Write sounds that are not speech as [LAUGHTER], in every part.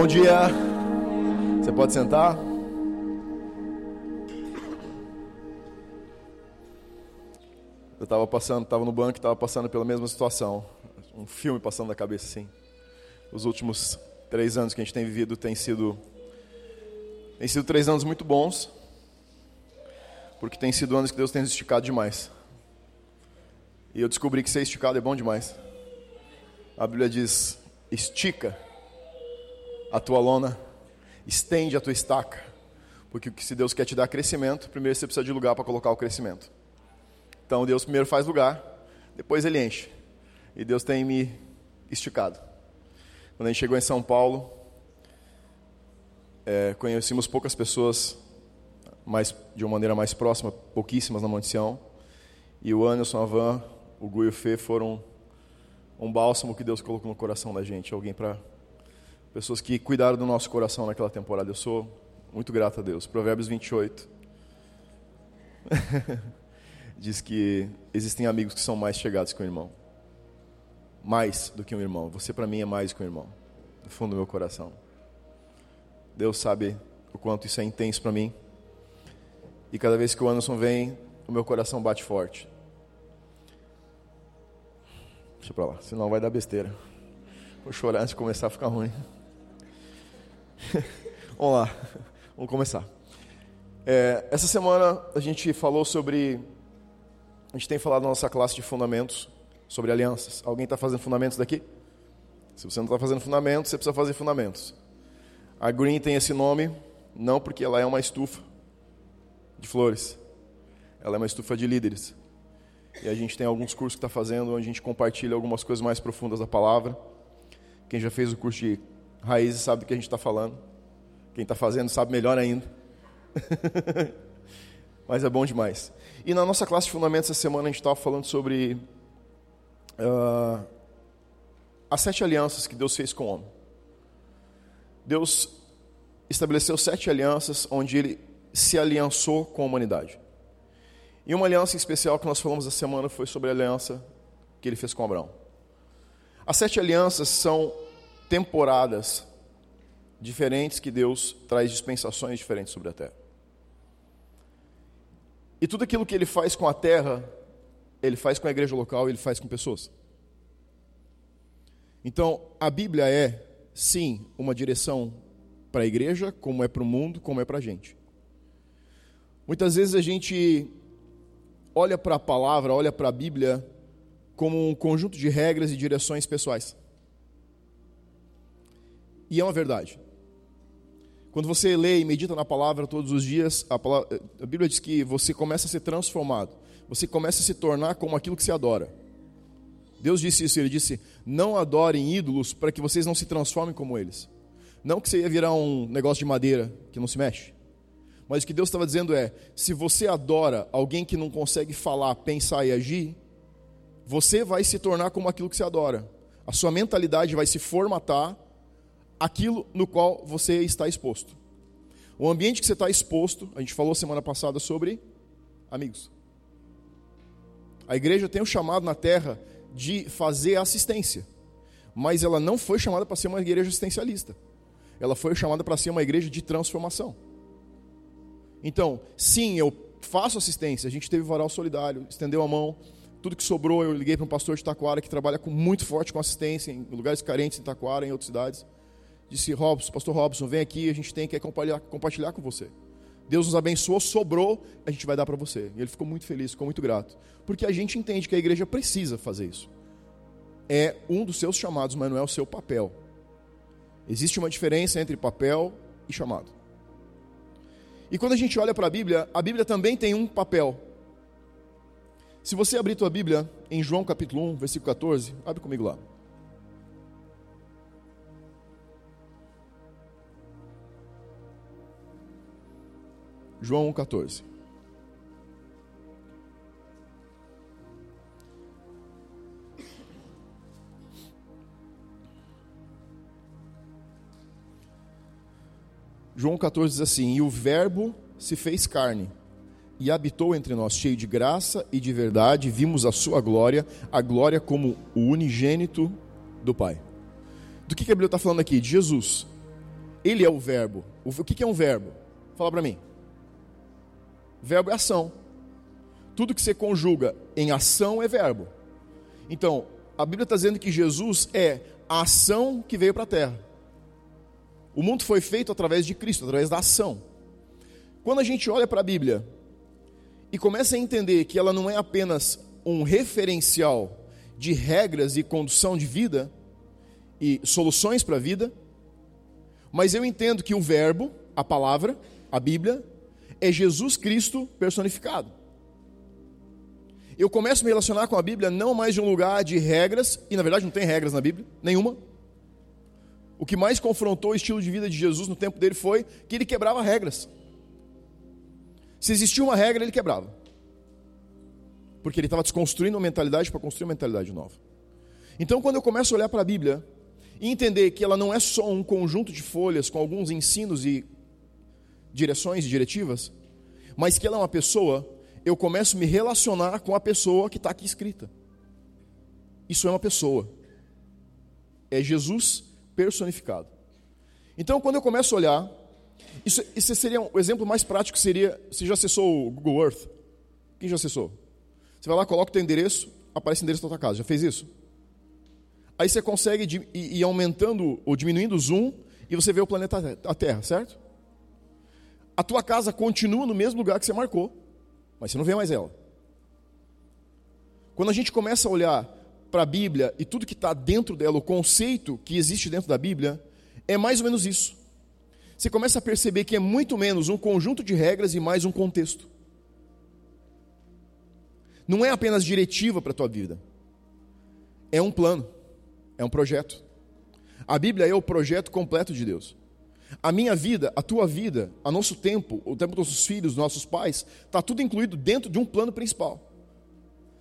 Bom dia. Você pode sentar? Eu estava passando, estava no banco, estava passando pela mesma situação. Um filme passando na cabeça assim. Os últimos três anos que a gente tem vivido tem sido tem sido três anos muito bons, porque tem sido anos que Deus tem esticado demais. E eu descobri que ser esticado é bom demais. A Bíblia diz: estica a tua lona, estende a tua estaca. Porque se Deus quer te dar crescimento, primeiro você precisa de lugar para colocar o crescimento. Então Deus primeiro faz lugar, depois ele enche. E Deus tem me esticado. Quando a gente chegou em São Paulo, é, conhecemos poucas pessoas mais, de uma maneira mais próxima, pouquíssimas na Monte Sião. E o Anderson, a Van, o Gu e o Fê foram um bálsamo que Deus colocou no coração da gente. Alguém para pessoas que cuidaram do nosso coração naquela temporada. Eu sou muito grato a Deus. Provérbios 28 [LAUGHS] diz que existem amigos que são mais chegados que um irmão. Mais do que um irmão. Você para mim é mais que um irmão. No fundo do meu coração. Deus sabe o quanto isso é intenso para mim. E cada vez que o Anderson vem, o meu coração bate forte. Deixa pra lá, senão vai dar besteira. Vou chorar antes de começar a ficar ruim. [LAUGHS] vamos lá, vamos começar. É, essa semana a gente falou sobre. A gente tem falado na nossa classe de fundamentos sobre alianças. Alguém está fazendo fundamentos daqui? Se você não está fazendo fundamentos, você precisa fazer fundamentos. A Green tem esse nome não porque ela é uma estufa de flores, ela é uma estufa de líderes. E a gente tem alguns cursos que está fazendo, onde a gente compartilha algumas coisas mais profundas da palavra. Quem já fez o curso de raízes sabe do que a gente está falando. Quem está fazendo sabe melhor ainda. [LAUGHS] Mas é bom demais. E na nossa classe de fundamentos essa semana a gente estava falando sobre uh, as sete alianças que Deus fez com o homem. Deus estabeleceu sete alianças onde Ele se aliançou com a humanidade. E uma aliança especial que nós falamos essa semana foi sobre a aliança que ele fez com Abraão. As sete alianças são temporadas diferentes que Deus traz dispensações diferentes sobre a terra. E tudo aquilo que ele faz com a terra, ele faz com a igreja local, ele faz com pessoas. Então, a Bíblia é, sim, uma direção para a igreja, como é para o mundo, como é para a gente. Muitas vezes a gente olha para a palavra, olha para a Bíblia como um conjunto de regras e direções pessoais. E é uma verdade. Quando você lê e medita na palavra todos os dias, a, palavra, a, Bíblia diz que você começa a ser transformado. Você começa a se tornar como aquilo que se adora. Deus disse isso, ele disse: Não adorem ídolos para que vocês não se transformem como eles. Não que você ia virar um negócio de madeira que não se mexe. Mas o que Deus estava dizendo é: se você adora alguém que não consegue falar, pensar e agir, você vai se tornar como aquilo que você adora. A sua mentalidade vai se formatar aquilo no qual você está exposto. O ambiente que você está exposto, a gente falou semana passada sobre amigos. A igreja tem um chamado na terra de fazer assistência, mas ela não foi chamada para ser uma igreja assistencialista. Ela foi chamada para ser uma igreja de transformação. Então, sim, eu faço assistência. A gente teve varal solidário, estendeu a mão. Tudo que sobrou, eu liguei para um pastor de Taquara que trabalha com, muito forte com assistência em lugares carentes em Taquara, em outras cidades. Disse, Robson, pastor Robson, vem aqui, a gente tem que compartilhar, compartilhar com você. Deus nos abençoou, sobrou, a gente vai dar para você. E ele ficou muito feliz, ficou muito grato. Porque a gente entende que a igreja precisa fazer isso. É um dos seus chamados, mas não é o seu papel. Existe uma diferença entre papel e chamado. E quando a gente olha para a Bíblia, a Bíblia também tem um papel. Se você abrir tua Bíblia em João capítulo 1, versículo 14, abre comigo lá. João 1,14. João 14 diz assim: E o Verbo se fez carne e habitou entre nós, cheio de graça e de verdade, vimos a sua glória, a glória como o unigênito do Pai. Do que, que a Bíblia está falando aqui? De Jesus. Ele é o verbo. O que é um verbo? Fala para mim. Verbo é ação. Tudo que você conjuga em ação é verbo. Então, a Bíblia está dizendo que Jesus é a ação que veio para a terra. O mundo foi feito através de Cristo, através da ação. Quando a gente olha para a Bíblia e começa a entender que ela não é apenas um referencial de regras e condução de vida e soluções para a vida, mas eu entendo que o Verbo, a palavra, a Bíblia, é Jesus Cristo personificado. Eu começo a me relacionar com a Bíblia não mais de um lugar de regras, e na verdade não tem regras na Bíblia, nenhuma. O que mais confrontou o estilo de vida de Jesus no tempo dele foi que ele quebrava regras. Se existia uma regra, ele quebrava. Porque ele estava desconstruindo uma mentalidade para construir uma mentalidade nova. Então, quando eu começo a olhar para a Bíblia e entender que ela não é só um conjunto de folhas com alguns ensinos e direções e diretivas, mas que ela é uma pessoa, eu começo a me relacionar com a pessoa que está aqui escrita. Isso é uma pessoa. É Jesus personificado. Então, quando eu começo a olhar, isso, isso seria um exemplo mais prático seria, você já acessou o Google Earth? Quem já acessou? Você vai lá, coloca o teu endereço, aparece o endereço da tua casa. Já fez isso? Aí você consegue ir aumentando ou diminuindo o zoom e você vê o planeta a Terra, certo? A tua casa continua no mesmo lugar que você marcou, mas você não vê mais ela. Quando a gente começa a olhar para a Bíblia e tudo que está dentro dela, o conceito que existe dentro da Bíblia, é mais ou menos isso. Você começa a perceber que é muito menos um conjunto de regras e mais um contexto. Não é apenas diretiva para a tua vida, é um plano é um projeto. A Bíblia é o projeto completo de Deus. A minha vida, a tua vida, a nosso tempo, o tempo dos nossos filhos, nossos pais, está tudo incluído dentro de um plano principal.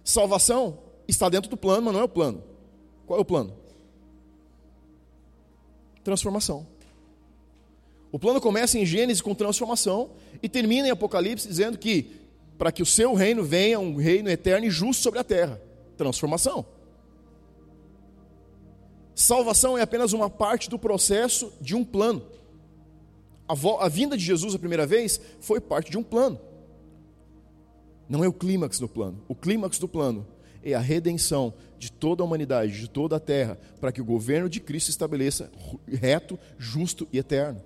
Salvação está dentro do plano, mas não é o plano. Qual é o plano? Transformação. O plano começa em Gênesis com transformação e termina em Apocalipse dizendo que para que o seu reino venha um reino eterno e justo sobre a terra. Transformação. Salvação é apenas uma parte do processo de um plano. A, a vinda de Jesus a primeira vez foi parte de um plano. Não é o clímax do plano. O clímax do plano é a redenção de toda a humanidade, de toda a terra, para que o governo de Cristo estabeleça reto, justo e eterno,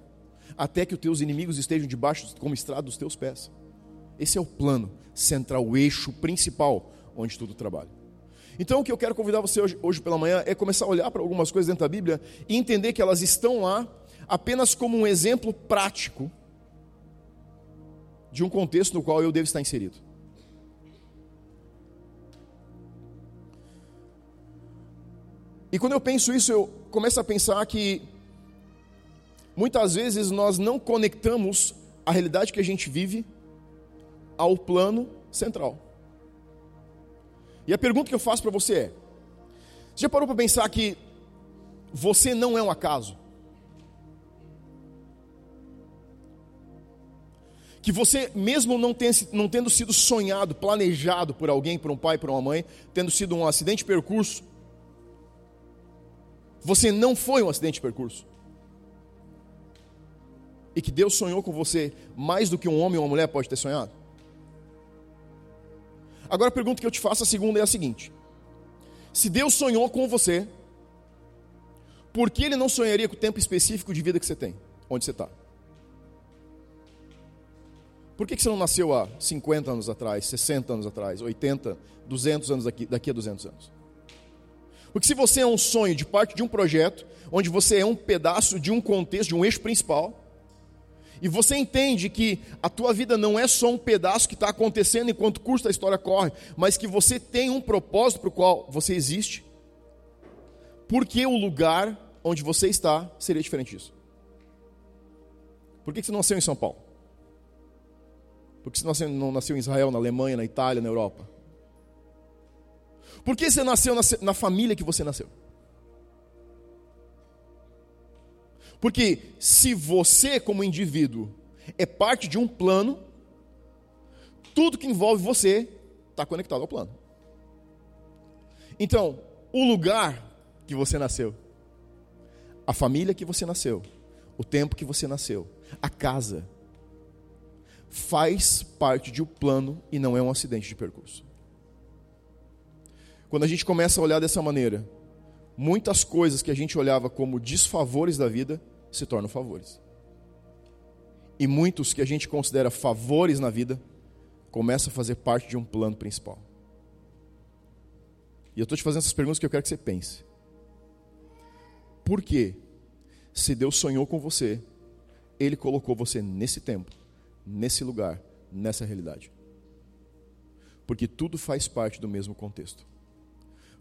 até que os teus inimigos estejam debaixo como estrada dos teus pés. Esse é o plano central, o eixo principal onde tudo trabalha. Então, o que eu quero convidar você hoje, hoje pela manhã é começar a olhar para algumas coisas dentro da Bíblia e entender que elas estão lá apenas como um exemplo prático de um contexto no qual eu devo estar inserido. E quando eu penso isso, eu começo a pensar que muitas vezes nós não conectamos a realidade que a gente vive ao plano central. E a pergunta que eu faço para você é: você já parou para pensar que você não é um acaso? Que você, mesmo não, tem, não tendo sido sonhado, planejado por alguém, por um pai, por uma mãe, tendo sido um acidente de percurso, você não foi um acidente de percurso. E que Deus sonhou com você mais do que um homem ou uma mulher pode ter sonhado? Agora a pergunta que eu te faço, a segunda é a seguinte: se Deus sonhou com você, por que Ele não sonharia com o tempo específico de vida que você tem, onde você está? Por que você não nasceu há 50 anos atrás, 60 anos atrás, 80, 200 anos daqui, daqui a 200 anos? Porque se você é um sonho de parte de um projeto, onde você é um pedaço de um contexto, de um eixo principal, e você entende que a tua vida não é só um pedaço que está acontecendo enquanto o curso da história corre, mas que você tem um propósito para o qual você existe, por que o lugar onde você está seria diferente disso? Por que você não nasceu em São Paulo? Por que você não nasceu em Israel, na Alemanha, na Itália, na Europa? Por que você nasceu na família que você nasceu? Porque se você, como indivíduo, é parte de um plano, tudo que envolve você está conectado ao plano. Então, o lugar que você nasceu, a família que você nasceu, o tempo que você nasceu, a casa, faz parte de um plano e não é um acidente de percurso. Quando a gente começa a olhar dessa maneira, muitas coisas que a gente olhava como desfavores da vida se tornam favores. E muitos que a gente considera favores na vida começam a fazer parte de um plano principal. E eu estou te fazendo essas perguntas que eu quero que você pense. Por quê? Se Deus sonhou com você, Ele colocou você nesse tempo, nesse lugar, nessa realidade. Porque tudo faz parte do mesmo contexto.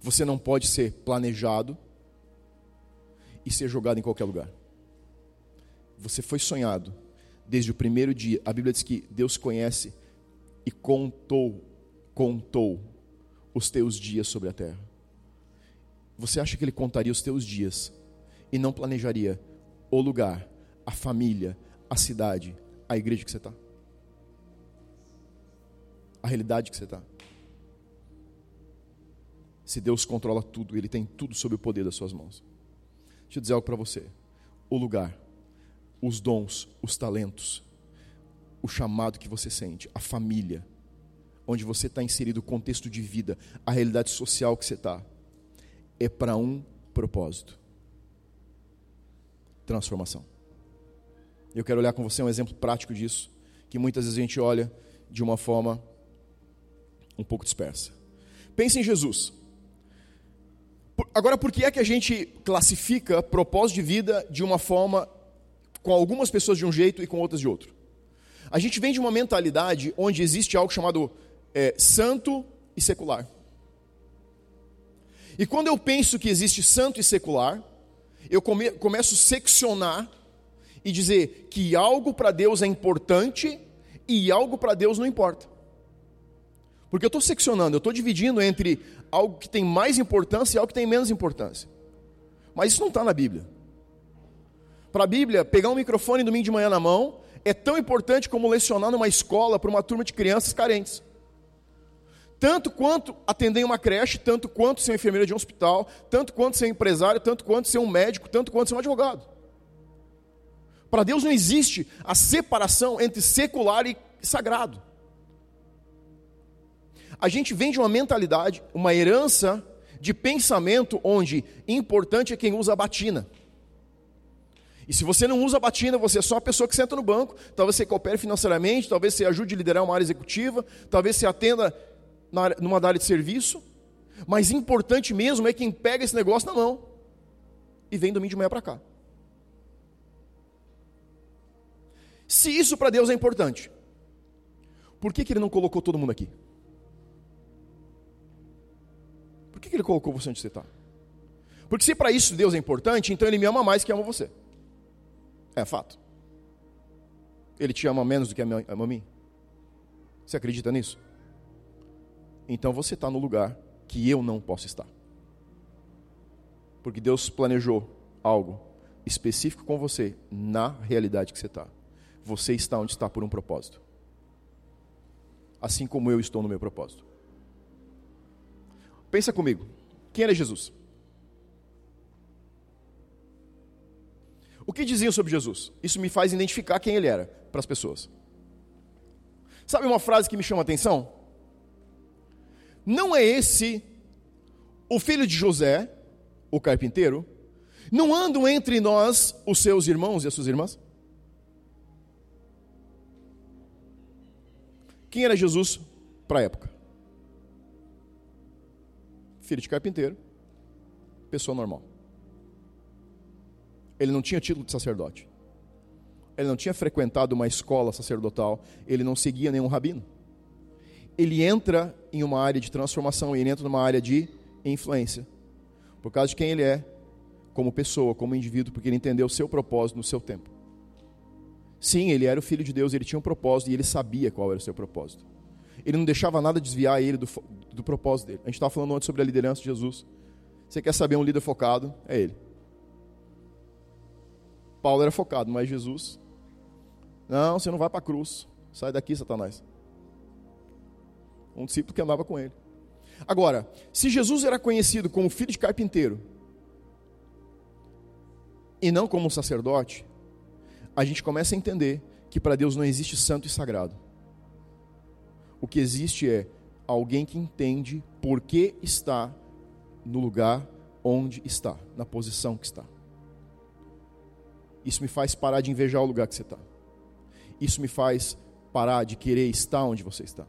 Você não pode ser planejado e ser jogado em qualquer lugar. Você foi sonhado desde o primeiro dia. A Bíblia diz que Deus conhece e contou, contou os teus dias sobre a terra. Você acha que Ele contaria os teus dias e não planejaria o lugar, a família, a cidade, a igreja que você está? A realidade que você está? Se Deus controla tudo, Ele tem tudo sob o poder das suas mãos. Deixa eu dizer algo para você. O lugar, os dons, os talentos, o chamado que você sente, a família, onde você está inserido, o contexto de vida, a realidade social que você está, é para um propósito transformação. Eu quero olhar com você um exemplo prático disso, que muitas vezes a gente olha de uma forma um pouco dispersa. Pense em Jesus. Agora, por que é que a gente classifica propósito de vida de uma forma, com algumas pessoas de um jeito e com outras de outro? A gente vem de uma mentalidade onde existe algo chamado é, santo e secular. E quando eu penso que existe santo e secular, eu come, começo a seccionar e dizer que algo para Deus é importante e algo para Deus não importa. Porque eu estou seccionando, eu estou dividindo entre algo que tem mais importância e algo que tem menos importância. Mas isso não está na Bíblia. Para a Bíblia, pegar um microfone domingo de manhã na mão é tão importante como lecionar numa escola para uma turma de crianças carentes tanto quanto atender uma creche, tanto quanto ser enfermeira de um hospital, tanto quanto ser empresário, tanto quanto ser um médico, tanto quanto ser um advogado. Para Deus não existe a separação entre secular e sagrado. A gente vem de uma mentalidade, uma herança de pensamento onde importante é quem usa a batina. E se você não usa a batina, você é só a pessoa que senta no banco, talvez você coopere financeiramente, talvez você ajude a liderar uma área executiva, talvez você atenda numa área de serviço, mas importante mesmo é quem pega esse negócio na mão e vem domingo de manhã para cá. Se isso para Deus é importante, por que, que Ele não colocou todo mundo aqui? Por que, que Ele colocou você onde você está? Porque se para isso Deus é importante, então Ele me ama mais que ama você. É fato. Ele te ama menos do que ama a mim? Você acredita nisso? então você está no lugar que eu não posso estar. Porque Deus planejou algo específico com você na realidade que você está. Você está onde está por um propósito. Assim como eu estou no meu propósito. Pensa comigo. Quem era Jesus? O que diziam sobre Jesus? Isso me faz identificar quem ele era para as pessoas. Sabe uma frase que me chama a atenção? Não é esse o filho de José, o carpinteiro? Não andam entre nós os seus irmãos e as suas irmãs? Quem era Jesus para a época? Filho de carpinteiro, pessoa normal. Ele não tinha título de sacerdote. Ele não tinha frequentado uma escola sacerdotal. Ele não seguia nenhum rabino ele entra em uma área de transformação, ele entra numa área de influência. Por causa de quem ele é, como pessoa, como indivíduo, porque ele entendeu o seu propósito no seu tempo. Sim, ele era o filho de Deus, ele tinha um propósito e ele sabia qual era o seu propósito. Ele não deixava nada desviar ele do, do propósito dele. A gente estava falando antes sobre a liderança de Jesus. Você quer saber um líder focado? É ele. Paulo era focado, mas Jesus. Não, você não vai para a cruz. Sai daqui, Satanás um discípulo que andava com ele. Agora, se Jesus era conhecido como filho de carpinteiro e não como um sacerdote, a gente começa a entender que para Deus não existe santo e sagrado. O que existe é alguém que entende por que está no lugar onde está, na posição que está. Isso me faz parar de invejar o lugar que você está. Isso me faz parar de querer estar onde você está.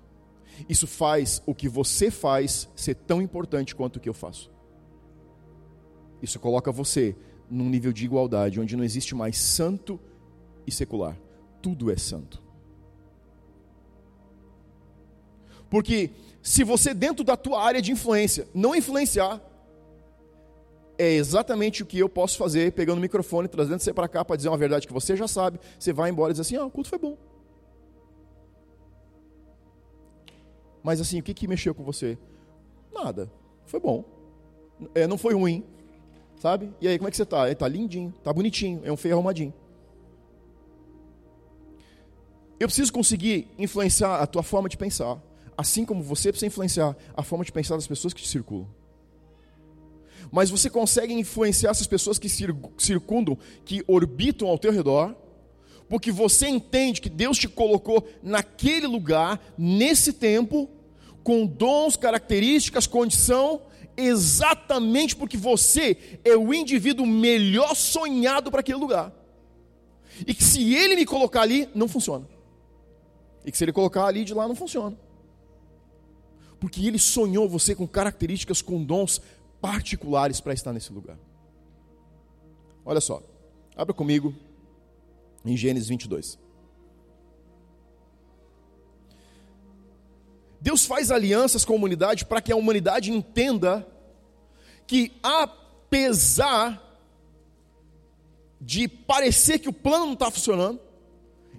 Isso faz o que você faz ser tão importante quanto o que eu faço. Isso coloca você num nível de igualdade, onde não existe mais santo e secular. Tudo é santo. Porque se você dentro da tua área de influência não influenciar, é exatamente o que eu posso fazer pegando o microfone, trazendo você para cá para dizer uma verdade que você já sabe, você vai embora e diz assim: "Ah, o culto foi bom". Mas assim, o que, que mexeu com você? Nada. Foi bom. É, não foi ruim. Sabe? E aí, como é que você está? Está lindinho, está bonitinho, é um feio arrumadinho. Eu preciso conseguir influenciar a tua forma de pensar, assim como você precisa influenciar a forma de pensar das pessoas que te circulam. Mas você consegue influenciar essas pessoas que circundam, que orbitam ao teu redor, porque você entende que Deus te colocou naquele lugar, nesse tempo, com dons, características, condição, exatamente porque você é o indivíduo melhor sonhado para aquele lugar. E que se ele me colocar ali, não funciona. E que se ele colocar ali de lá, não funciona. Porque ele sonhou você com características, com dons particulares para estar nesse lugar. Olha só, abra comigo em Gênesis 22. Deus faz alianças com a humanidade para que a humanidade entenda que, apesar de parecer que o plano não está funcionando,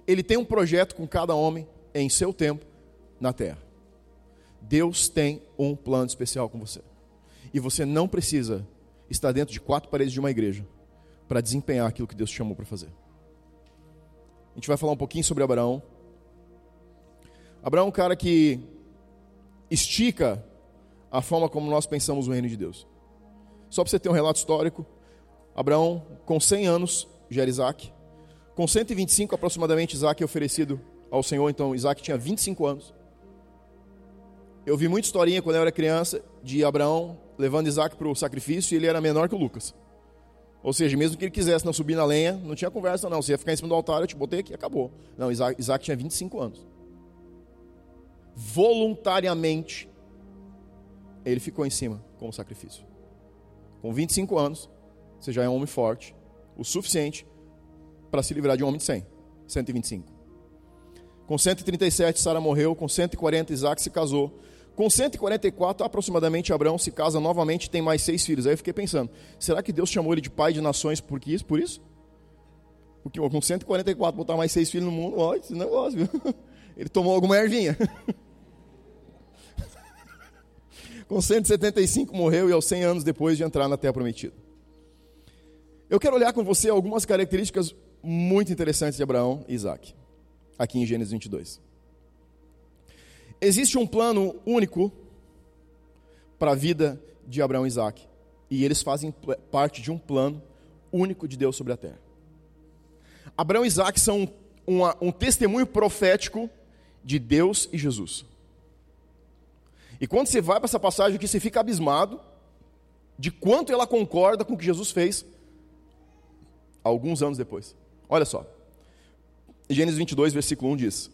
Ele tem um projeto com cada homem em seu tempo na terra. Deus tem um plano especial com você. E você não precisa estar dentro de quatro paredes de uma igreja para desempenhar aquilo que Deus te chamou para fazer. A gente vai falar um pouquinho sobre Abraão. Abraão é um cara que estica a forma como nós pensamos o reino de Deus. Só para você ter um relato histórico, Abraão, com 100 anos, gera Isaac. Com 125 aproximadamente, Isaac é oferecido ao Senhor, então Isaac tinha 25 anos. Eu vi muita historinha quando eu era criança de Abraão levando Isaac para o sacrifício e ele era menor que o Lucas. Ou seja, mesmo que ele quisesse não subir na lenha, não tinha conversa não. Você ia ficar em cima do altar, eu te botei aqui acabou. Não, Isaac, Isaac tinha 25 anos. Voluntariamente, ele ficou em cima como sacrifício. Com 25 anos, você já é um homem forte, o suficiente para se livrar de um homem de 100, 125. Com 137, Sara morreu. Com 140, Isaac se casou. Com 144, aproximadamente, Abraão se casa novamente e tem mais seis filhos. Aí eu fiquei pensando, será que Deus chamou ele de pai de nações por isso? Por isso? Porque com 144 botar mais seis filhos no mundo, olha esse negócio, viu? [LAUGHS] Ele tomou alguma ervinha. [LAUGHS] com 175 morreu e aos 100 anos depois de entrar na Terra Prometida. Eu quero olhar com você algumas características muito interessantes de Abraão e Isaac, aqui em Gênesis 22. Existe um plano único para a vida de Abraão e Isaac. E eles fazem parte de um plano único de Deus sobre a terra. Abraão e Isaac são uma, um testemunho profético de Deus e Jesus. E quando você vai para essa passagem aqui, você fica abismado de quanto ela concorda com o que Jesus fez alguns anos depois. Olha só. Gênesis 22, versículo 1 diz: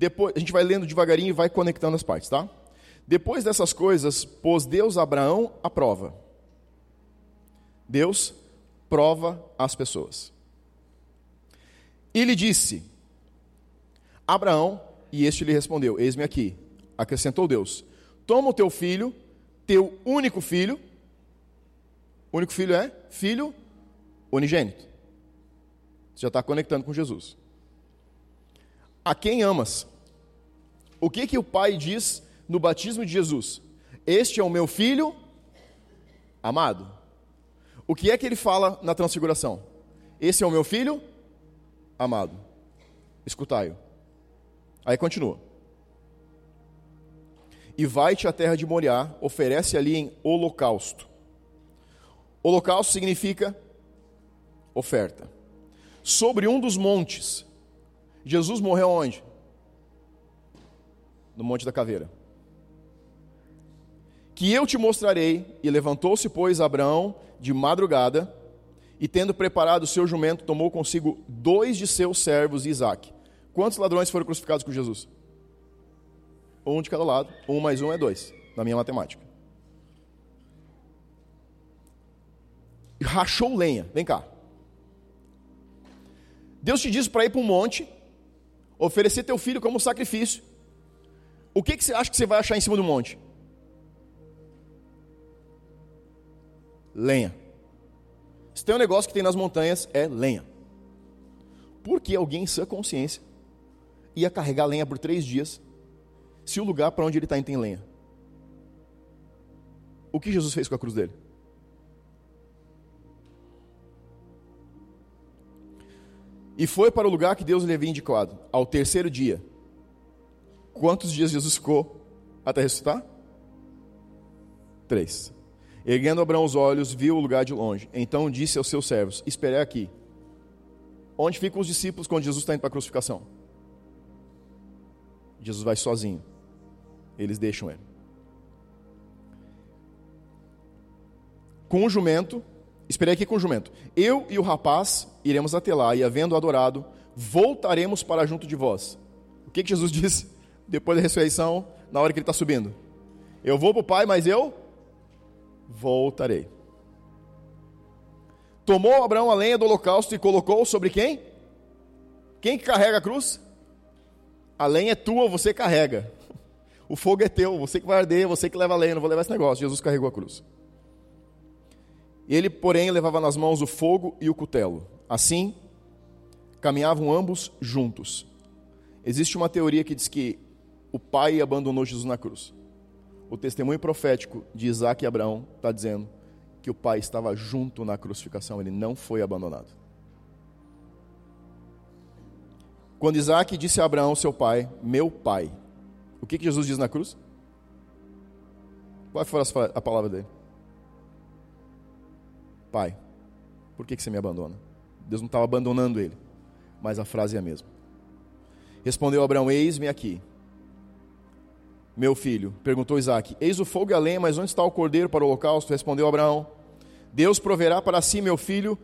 depois, a gente vai lendo devagarinho e vai conectando as partes, tá? Depois dessas coisas, pôs Deus Abraão à prova. Deus prova as pessoas. E lhe disse: Abraão, e este lhe respondeu: Eis-me aqui. Acrescentou Deus: Toma o teu filho, teu único filho. Único filho é filho unigênito. Você já está conectando com Jesus. A quem amas? O que que o Pai diz no batismo de Jesus? Este é o meu filho amado. O que é que ele fala na transfiguração? Esse é o meu filho amado. Escutai-o. Aí continua. E vai-te à terra de Moriá, oferece ali em holocausto. Holocausto significa oferta. sobre um dos montes. Jesus morreu onde? No Monte da Caveira. Que eu te mostrarei. E levantou-se, pois, Abraão de madrugada, e tendo preparado o seu jumento, tomou consigo dois de seus servos e Isaac. Quantos ladrões foram crucificados com Jesus? Um de cada lado. Um mais um é dois, na minha matemática. Rachou lenha. Vem cá. Deus te disse para ir para um monte, oferecer teu filho como sacrifício. O que, que você acha que você vai achar em cima do monte? Lenha. Se tem um negócio que tem nas montanhas, é lenha. Porque alguém em sua consciência ia carregar lenha por três dias, se o lugar para onde ele está indo tem lenha? O que Jesus fez com a cruz dele? E foi para o lugar que Deus lhe havia indicado, ao terceiro dia. Quantos dias Jesus ficou até ressuscitar? Três. Erguendo Abraão os olhos, viu o lugar de longe. Então disse aos seus servos: Esperei aqui. Onde ficam os discípulos quando Jesus está indo para a crucificação? Jesus vai sozinho. Eles deixam ele. Com o jumento, esperei aqui com o jumento. Eu e o rapaz iremos até lá e, havendo adorado, voltaremos para junto de vós. O que, que Jesus [LAUGHS] disse depois da ressurreição, na hora que ele está subindo? Eu vou para o Pai, mas eu voltarei. Tomou Abraão a lenha do holocausto e colocou sobre quem? Quem que carrega a cruz? A lenha é tua, você carrega. O fogo é teu, você que vai arder, você que leva a lenha, não vou levar esse negócio. Jesus carregou a cruz. Ele, porém, levava nas mãos o fogo e o cutelo. Assim, caminhavam ambos juntos. Existe uma teoria que diz que o pai abandonou Jesus na cruz o testemunho profético de Isaac e Abraão está dizendo que o pai estava junto na crucificação, ele não foi abandonado. Quando Isaac disse a Abraão, seu pai, meu pai, o que, que Jesus diz na cruz? Qual foi a palavra dele? Pai, por que, que você me abandona? Deus não estava abandonando ele, mas a frase é a mesma. Respondeu Abraão: Eis-me aqui meu filho? Perguntou Isaac. Eis o fogo e a lenha, mas onde está o cordeiro para o holocausto? Respondeu Abraão. Deus proverá para si, meu filho,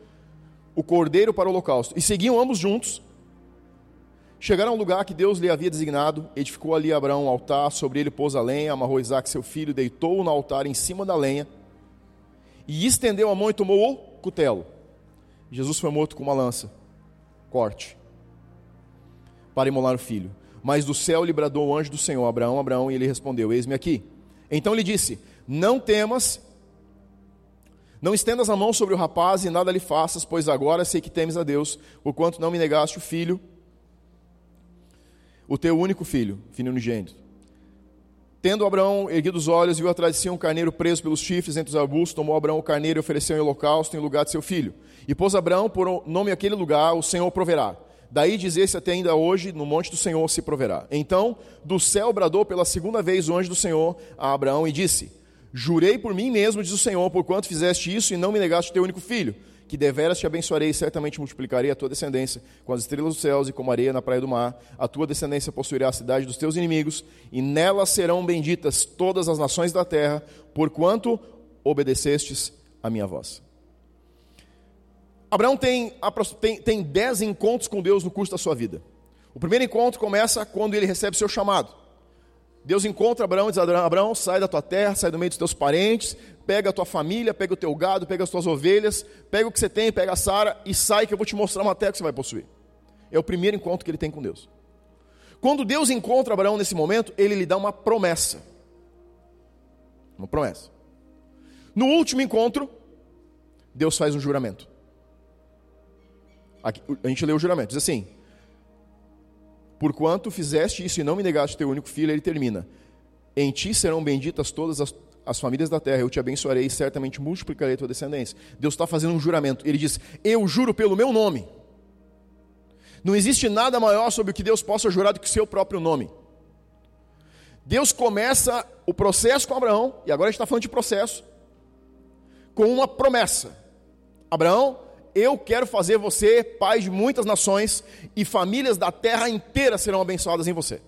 o cordeiro para o holocausto. E seguiam ambos juntos. Chegaram ao lugar que Deus lhe havia designado, edificou ali Abraão um altar, sobre ele pôs a lenha, amarrou Isaac, seu filho, deitou-o no altar em cima da lenha, e estendeu a mão e tomou o cutelo. Jesus foi morto com uma lança, corte, para imolar o filho. Mas do céu lhe bradou o anjo do Senhor, Abraão, Abraão, e ele respondeu: Eis-me aqui. Então lhe disse: Não temas, não estendas a mão sobre o rapaz e nada lhe faças, pois agora sei que temes a Deus, porquanto não me negaste o filho, o teu único filho, filho unigênito. Tendo Abraão erguido os olhos, viu atrás de si um carneiro preso pelos chifres entre os arbustos, tomou Abraão o carneiro e ofereceu em holocausto em lugar de seu filho. E pôs Abraão por nome aquele lugar, o Senhor proverá. Daí dizer-se até ainda hoje, no monte do Senhor se proverá. Então, do céu bradou pela segunda vez o anjo do Senhor a Abraão e disse: Jurei por mim mesmo, diz o Senhor, porquanto fizeste isso e não me negaste teu único filho, que deveras te abençoarei e certamente multiplicarei a tua descendência com as estrelas dos céus e como areia na praia do mar. A tua descendência possuirá a cidade dos teus inimigos, e nela serão benditas todas as nações da terra, porquanto obedecestes a minha voz. Abraão tem, tem, tem dez encontros com Deus no curso da sua vida. O primeiro encontro começa quando ele recebe seu chamado. Deus encontra Abraão e diz: Abraão, sai da tua terra, sai do meio dos teus parentes, pega a tua família, pega o teu gado, pega as tuas ovelhas, pega o que você tem, pega a Sara e sai que eu vou te mostrar uma terra que você vai possuir. É o primeiro encontro que ele tem com Deus. Quando Deus encontra Abraão nesse momento, ele lhe dá uma promessa. Uma promessa. No último encontro, Deus faz um juramento. Aqui, a gente lê o juramento, diz assim: Porquanto fizeste isso e não me negaste teu único filho, ele termina: Em ti serão benditas todas as, as famílias da terra, eu te abençoarei e certamente multiplicarei tua descendência. Deus está fazendo um juramento. Ele diz: Eu juro pelo meu nome. Não existe nada maior sobre o que Deus possa jurar do que o seu próprio nome. Deus começa o processo com Abraão, e agora a gente está falando de processo, com uma promessa. Abraão, Eu quero fazer você pai de muitas nações e famílias da terra inteira serão abençoadas em você.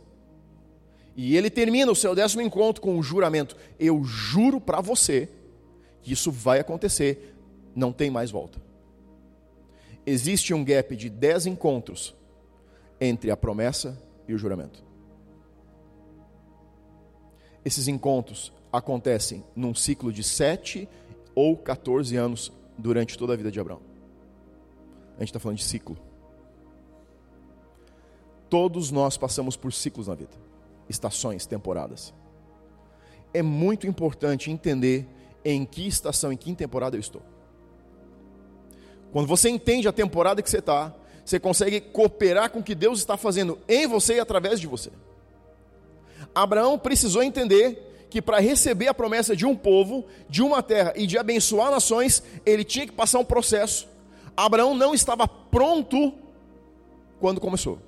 E ele termina o seu décimo encontro com um juramento: Eu juro para você que isso vai acontecer, não tem mais volta. Existe um gap de dez encontros entre a promessa e o juramento. Esses encontros acontecem num ciclo de sete ou 14 anos durante toda a vida de Abraão. A gente está falando de ciclo. Todos nós passamos por ciclos na vida, estações, temporadas. É muito importante entender em que estação, em que temporada eu estou. Quando você entende a temporada que você está, você consegue cooperar com o que Deus está fazendo em você e através de você. Abraão precisou entender que para receber a promessa de um povo, de uma terra e de abençoar nações, ele tinha que passar um processo. Abraão não estava pronto quando começou,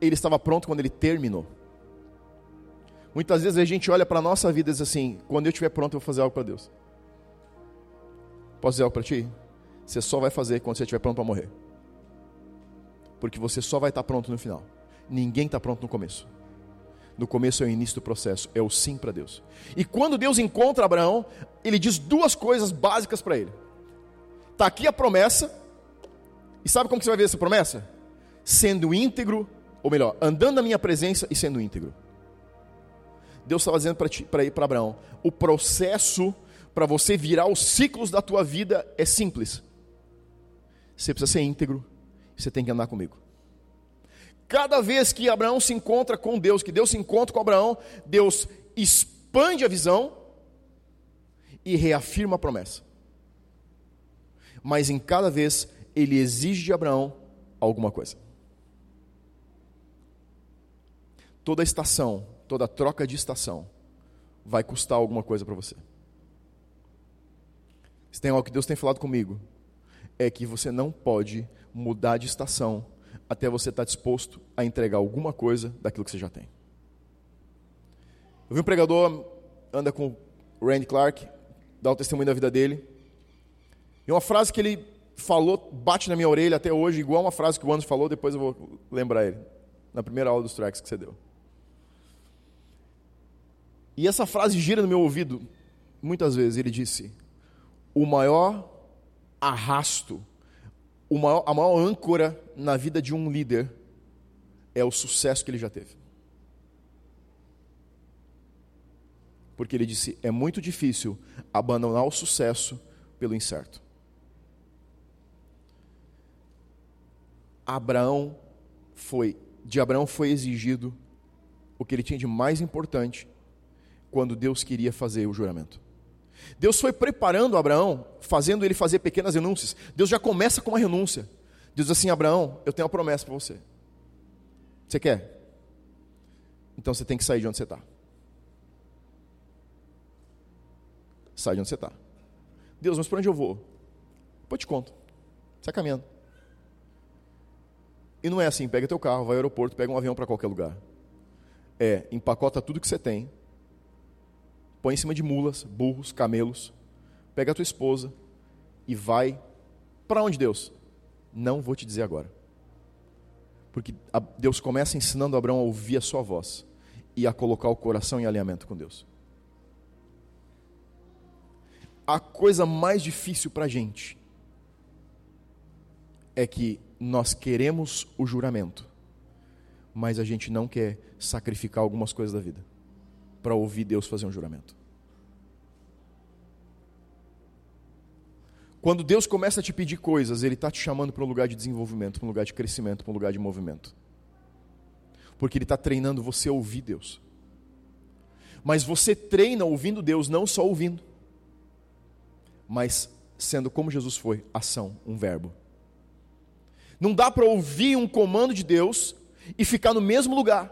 ele estava pronto quando ele terminou. Muitas vezes a gente olha para a nossa vida e diz assim: quando eu estiver pronto, eu vou fazer algo para Deus. Posso dizer algo para ti? Você só vai fazer quando você estiver pronto para morrer. Porque você só vai estar pronto no final. Ninguém está pronto no começo. No começo é o início do processo, é o sim para Deus. E quando Deus encontra Abraão, ele diz duas coisas básicas para ele. Está aqui a promessa, e sabe como que você vai ver essa promessa? Sendo íntegro, ou melhor, andando na minha presença e sendo íntegro. Deus estava dizendo para ir para Abraão: o processo para você virar os ciclos da tua vida é simples. Você precisa ser íntegro, você tem que andar comigo. Cada vez que Abraão se encontra com Deus, que Deus se encontra com Abraão, Deus expande a visão e reafirma a promessa. Mas em cada vez ele exige de Abraão alguma coisa. Toda estação toda troca de estação vai custar alguma coisa para você. Se tem algo que Deus tem falado comigo, é que você não pode mudar de estação até você estar tá disposto a entregar alguma coisa daquilo que você já tem. Eu vi um pregador, anda com Randy Clark, dá o testemunho da vida dele. E uma frase que ele falou, bate na minha orelha até hoje, igual uma frase que o Anderson falou, depois eu vou lembrar ele, na primeira aula dos tracks que você deu. E essa frase gira no meu ouvido muitas vezes. Ele disse: O maior arrasto, o maior, a maior âncora na vida de um líder é o sucesso que ele já teve. Porque ele disse: é muito difícil abandonar o sucesso pelo incerto. Abraão foi, de Abraão foi exigido o que ele tinha de mais importante quando Deus queria fazer o juramento. Deus foi preparando Abraão, fazendo ele fazer pequenas renúncias. Deus já começa com uma renúncia. Deus diz assim: Abraão, eu tenho uma promessa para você. Você quer? Então você tem que sair de onde você está. Sai de onde você está. Deus, mas para onde eu vou? Depois te conto. Sai caminhando. E não é assim, pega teu carro, vai ao aeroporto, pega um avião para qualquer lugar. É, empacota tudo que você tem, põe em cima de mulas, burros, camelos, pega a tua esposa e vai para onde Deus? Não vou te dizer agora. Porque Deus começa ensinando Abraão a ouvir a sua voz e a colocar o coração em alinhamento com Deus. A coisa mais difícil para a gente é que nós queremos o juramento, mas a gente não quer sacrificar algumas coisas da vida para ouvir Deus fazer um juramento. Quando Deus começa a te pedir coisas, Ele está te chamando para um lugar de desenvolvimento, para um lugar de crescimento, para um lugar de movimento. Porque Ele está treinando você a ouvir Deus. Mas você treina ouvindo Deus, não só ouvindo, mas sendo como Jesus foi, ação, um verbo. Não dá para ouvir um comando de Deus e ficar no mesmo lugar.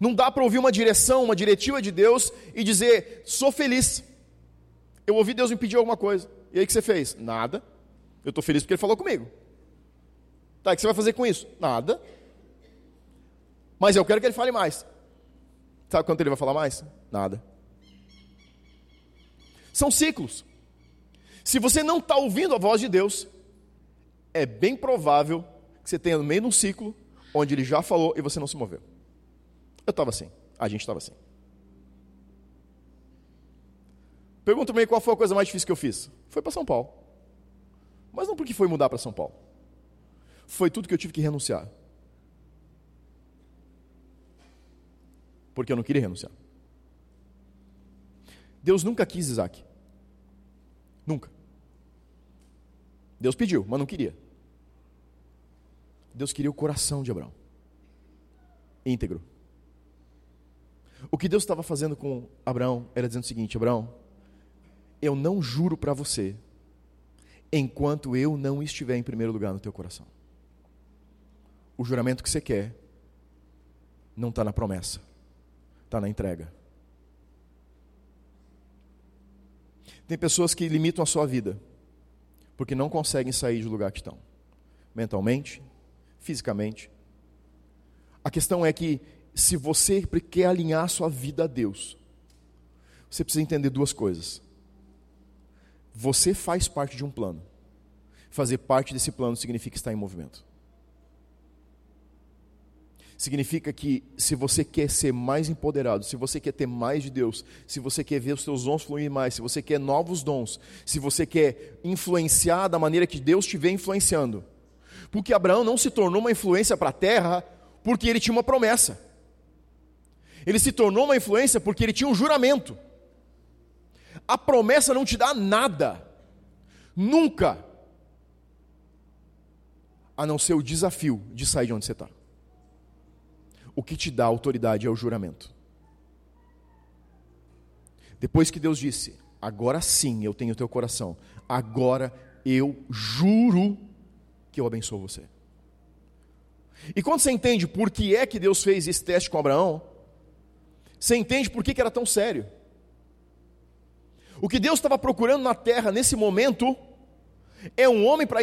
Não dá para ouvir uma direção, uma diretiva de Deus e dizer, sou feliz. Eu ouvi Deus me pedir alguma coisa. E aí o que você fez? Nada. Eu estou feliz porque ele falou comigo. Tá, o que você vai fazer com isso? Nada. Mas eu quero que ele fale mais. Sabe quanto ele vai falar mais? Nada. São ciclos. Se você não está ouvindo a voz de Deus, é bem provável que você tenha no meio de um ciclo onde ele já falou e você não se moveu. Eu estava assim, a gente estava assim. Pergunta me qual foi a coisa mais difícil que eu fiz. Foi para São Paulo. Mas não porque foi mudar para São Paulo. Foi tudo que eu tive que renunciar. Porque eu não queria renunciar. Deus nunca quis Isaac. Nunca. Deus pediu, mas não queria. Deus queria o coração de Abraão íntegro. O que Deus estava fazendo com Abraão era dizendo o seguinte: Abraão, eu não juro para você enquanto eu não estiver em primeiro lugar no teu coração. O juramento que você quer não está na promessa, está na entrega. Tem pessoas que limitam a sua vida porque não conseguem sair do lugar que estão, mentalmente, fisicamente. A questão é que se você quer alinhar a sua vida a Deus, você precisa entender duas coisas. Você faz parte de um plano. Fazer parte desse plano significa estar em movimento. Significa que se você quer ser mais empoderado, se você quer ter mais de Deus, se você quer ver os seus dons fluir mais, se você quer novos dons, se você quer influenciar da maneira que Deus te vê influenciando. Porque Abraão não se tornou uma influência para a terra porque ele tinha uma promessa. Ele se tornou uma influência porque ele tinha um juramento. A promessa não te dá nada, nunca, a não ser o desafio de sair de onde você está o que te dá autoridade é o juramento. Depois que Deus disse: Agora sim eu tenho teu coração, agora eu juro que eu abençoo você. E quando você entende por que é que Deus fez esse teste com Abraão, você entende por que, que era tão sério. O que Deus estava procurando na terra nesse momento é um homem para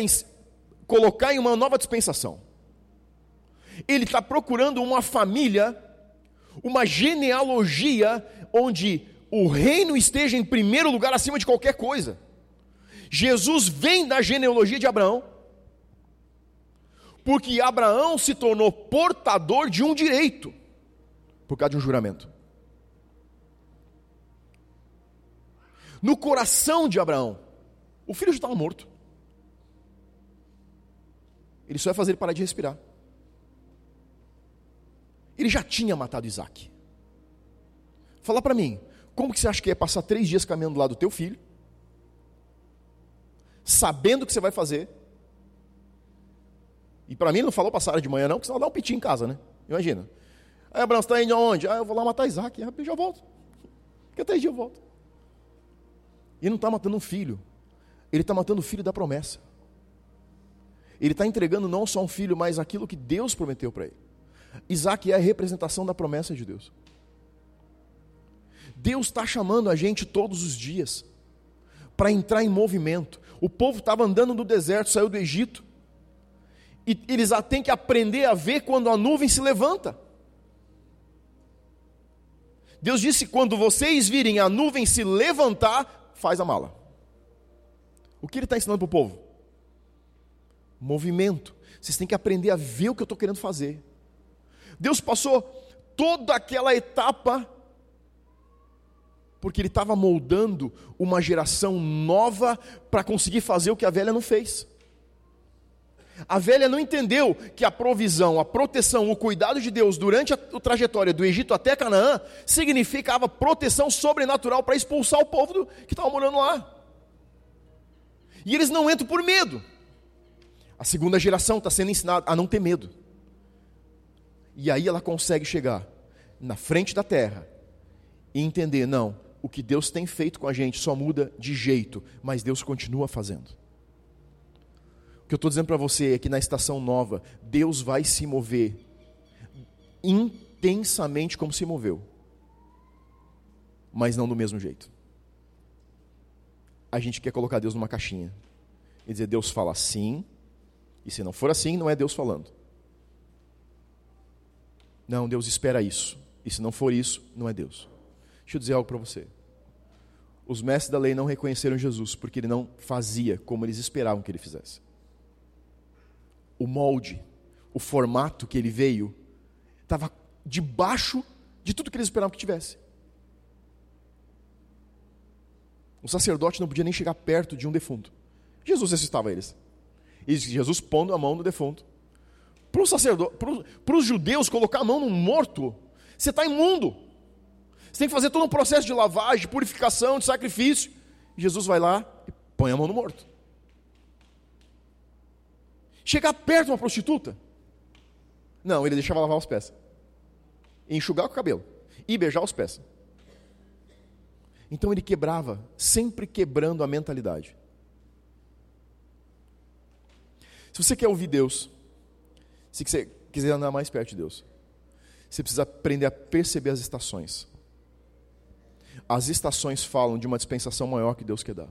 colocar em uma nova dispensação. Ele está procurando uma família, uma genealogia, onde o reino esteja em primeiro lugar acima de qualquer coisa. Jesus vem da genealogia de Abraão, porque Abraão se tornou portador de um direito, por causa de um juramento. No coração de Abraão, o filho já estava morto. Ele só ia fazer ele parar de respirar. Ele já tinha matado Isaac. Fala para mim, como que você acha que é passar três dias caminhando do lado do teu filho, sabendo o que você vai fazer? E para mim não falou passar de manhã não, porque senão dá um pitinho em casa, né? Imagina. Aí Abraão, você está indo aonde? Ah, eu vou lá matar Isaac, eu já volto. Daqui a três dias eu volto. E não está matando um filho, ele está matando o filho da promessa. Ele está entregando não só um filho, mas aquilo que Deus prometeu para ele. Isaac é a representação da promessa de Deus. Deus está chamando a gente todos os dias para entrar em movimento. O povo estava andando no deserto, saiu do Egito, e eles têm que aprender a ver quando a nuvem se levanta. Deus disse: quando vocês virem a nuvem se levantar, faz a mala. O que ele está ensinando para o povo? Movimento. Vocês têm que aprender a ver o que eu estou querendo fazer. Deus passou toda aquela etapa porque Ele estava moldando uma geração nova para conseguir fazer o que a velha não fez. A velha não entendeu que a provisão, a proteção, o cuidado de Deus durante a, trajetória do Egito até Canaã significava proteção sobrenatural para expulsar o povo do, que estava morando lá. E eles não entram por medo. A segunda geração está sendo ensinada a não ter medo. E aí ela consegue chegar na frente da terra e entender: não, o que Deus tem feito com a gente só muda de jeito, mas Deus continua fazendo. O que eu estou dizendo para você é que na estação nova, Deus vai se mover intensamente como se moveu, mas não do mesmo jeito. A gente quer colocar Deus numa caixinha e dizer: Deus fala assim, e se não for assim, não é Deus falando. Não, Deus espera isso. E se não for isso, não é Deus. Deixa eu dizer algo para você. Os mestres da lei não reconheceram Jesus porque ele não fazia como eles esperavam que ele fizesse. O molde, o formato que ele veio, estava debaixo de tudo que eles esperavam que tivesse. O sacerdote não podia nem chegar perto de um defunto. Jesus ressuscitava eles. E Jesus pondo a mão no defunto. Para os sacerdote, para os judeus, colocar a mão num morto, você está imundo. Você tem que fazer todo um processo de lavagem, de purificação, de sacrifício. Jesus vai lá e põe a mão no morto. Chegar perto de uma prostituta? Não, ele deixava lavar os pés. enxugar com o cabelo. E beijar os pés. Então ele quebrava, sempre quebrando a mentalidade. Se você quer ouvir Deus, se você quiser andar mais perto de Deus, você precisa aprender a perceber as estações. As estações falam de uma dispensação maior que Deus quer dar.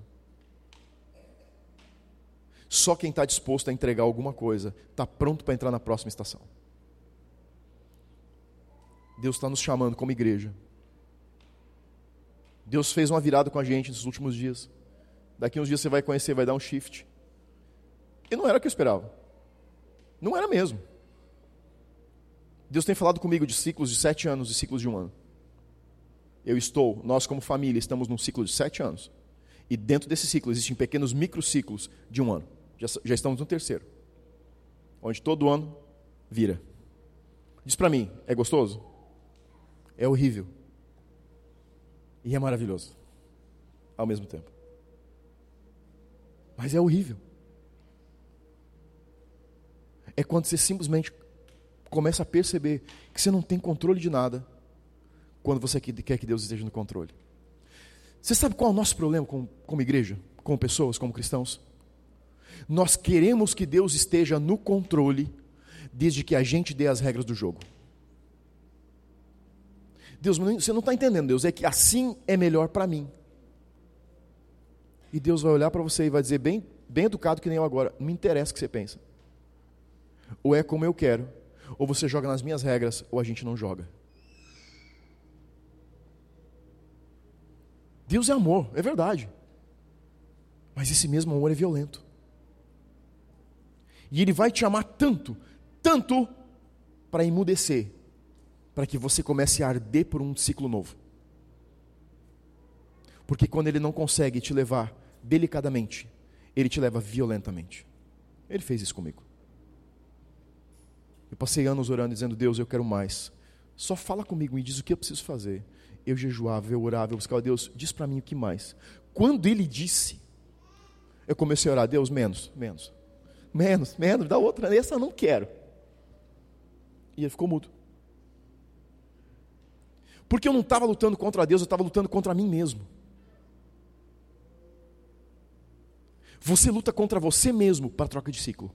Só quem está disposto a entregar alguma coisa está pronto para entrar na próxima estação. Deus está nos chamando como igreja. Deus fez uma virada com a gente nesses últimos dias. Daqui uns dias você vai conhecer, vai dar um shift. E não era o que eu esperava. Não era mesmo. Deus tem falado comigo de ciclos de sete anos e ciclos de um ano. Eu estou, nós como família, estamos num ciclo de sete anos. E dentro desse ciclo existem pequenos microciclos de um ano. Já, já estamos no terceiro. Onde todo ano vira. Diz para mim, é gostoso? É horrível. E é maravilhoso. Ao mesmo tempo. Mas é horrível. É quando você simplesmente começa a perceber que você não tem controle de nada quando você quer que Deus esteja no controle. Você sabe qual é o nosso problema como, como igreja, como pessoas, como cristãos? Nós queremos que Deus esteja no controle desde que a gente dê as regras do jogo. Deus, você não está entendendo, Deus, é que assim é melhor para mim. E Deus vai olhar para você e vai dizer, bem, bem educado que nem eu agora, não me interessa o que você pensa. Ou é como eu quero, ou você joga nas minhas regras, ou a gente não joga. Deus é amor, é verdade. Mas esse mesmo amor é violento. E ele vai te amar tanto, tanto, para emudecer, para que você comece a arder por um ciclo novo. Porque quando ele não consegue te levar delicadamente, ele te leva violentamente. Ele fez isso comigo. Eu passei anos orando, dizendo: Deus, eu quero mais. Só fala comigo e diz o que eu preciso fazer. Eu jejuava, eu orava, eu buscava Deus, diz para mim o que mais. Quando ele disse, eu comecei a orar: Deus, menos, menos, menos, menos, dá outra, essa eu não quero. E ele ficou mudo. Porque eu não estava lutando contra Deus, eu estava lutando contra mim mesmo. Você luta contra você mesmo para troca de ciclo.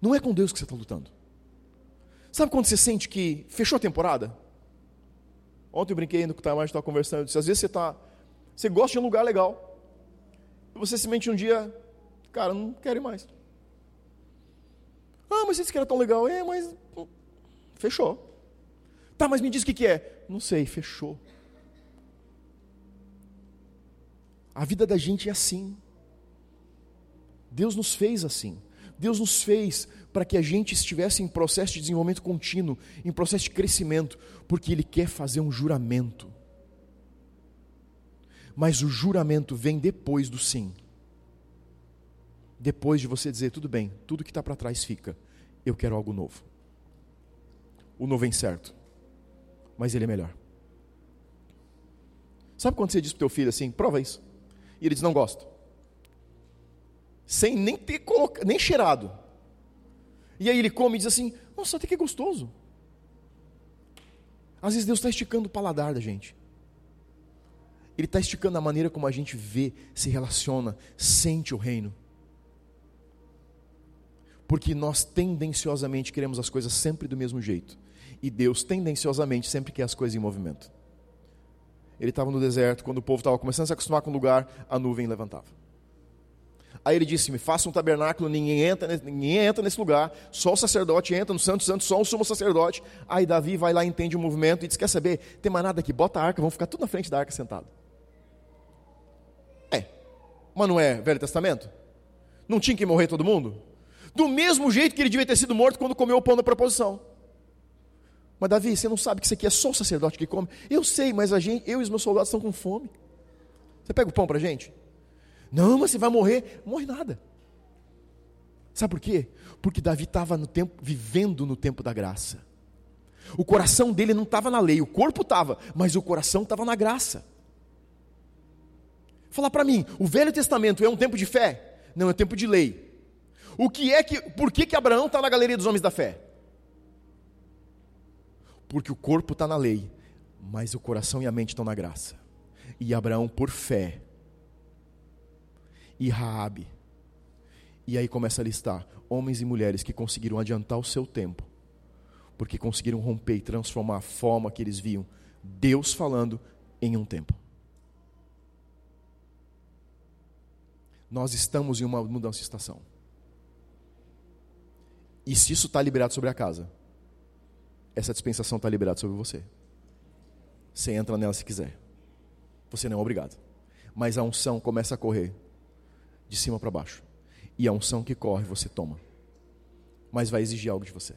Não é com Deus que você está lutando. Sabe quando você sente que fechou a temporada? Ontem eu brinquei no que tá mais estava conversando, disse, às vezes você está, você gosta de um lugar legal, e você se mente um dia, cara, não quero ir mais. Ah, mas esse que era tão legal, é, mas hum, fechou. Tá, mas me diz o que, que é. Não sei, fechou. A vida da gente é assim. Deus nos fez assim. Deus nos fez para que a gente estivesse em processo de desenvolvimento contínuo, em processo de crescimento, porque Ele quer fazer um juramento. Mas o juramento vem depois do sim. Depois de você dizer, tudo bem, tudo que está para trás fica, eu quero algo novo. O novo é incerto, mas ele é melhor. Sabe quando você diz para o teu filho assim, prova isso, e ele diz, não gosto sem nem ter nem cheirado. E aí ele come e diz assim: Nossa, até que é gostoso. Às vezes Deus está esticando o paladar da gente. Ele está esticando a maneira como a gente vê, se relaciona, sente o reino. Porque nós tendenciosamente queremos as coisas sempre do mesmo jeito. E Deus tendenciosamente sempre quer as coisas em movimento. Ele estava no deserto, quando o povo estava começando a se acostumar com o lugar, a nuvem levantava. Aí ele disse: Me faça um tabernáculo, ninguém entra, ninguém entra nesse lugar, só o sacerdote entra no Santo Santo, só o sumo sacerdote. Aí Davi vai lá, entende o movimento e diz: Quer saber? Tem mais nada aqui, bota a arca, vamos ficar tudo na frente da arca sentado. Mas não é Velho Testamento? Não tinha que morrer todo mundo? Do mesmo jeito que ele devia ter sido morto quando comeu o pão da proposição. Mas Davi, você não sabe que isso aqui é só o sacerdote que come? Eu sei, mas a gente, eu e os meus soldados estão com fome. Você pega o pão para gente? Não, mas você vai morrer. Morre nada. Sabe por quê? Porque Davi estava no tempo, vivendo no tempo da graça. O coração dele não estava na lei, o corpo estava, mas o coração estava na graça. Falar para mim, o Velho Testamento é um tempo de fé? Não, é um tempo de lei. O que é que, por que que Abraão está na galeria dos homens da fé? Porque o corpo está na lei, mas o coração e a mente estão na graça. E Abraão por fé. E Raabe. E aí começa a listar homens e mulheres que conseguiram adiantar o seu tempo, porque conseguiram romper e transformar a forma que eles viam Deus falando em um tempo. Nós estamos em uma mudança de estação. E se isso está liberado sobre a casa, essa dispensação está liberada sobre você. Você entra nela se quiser. Você não é obrigado. Mas a unção começa a correr de cima para baixo. E a unção que corre, você toma. Mas vai exigir algo de você.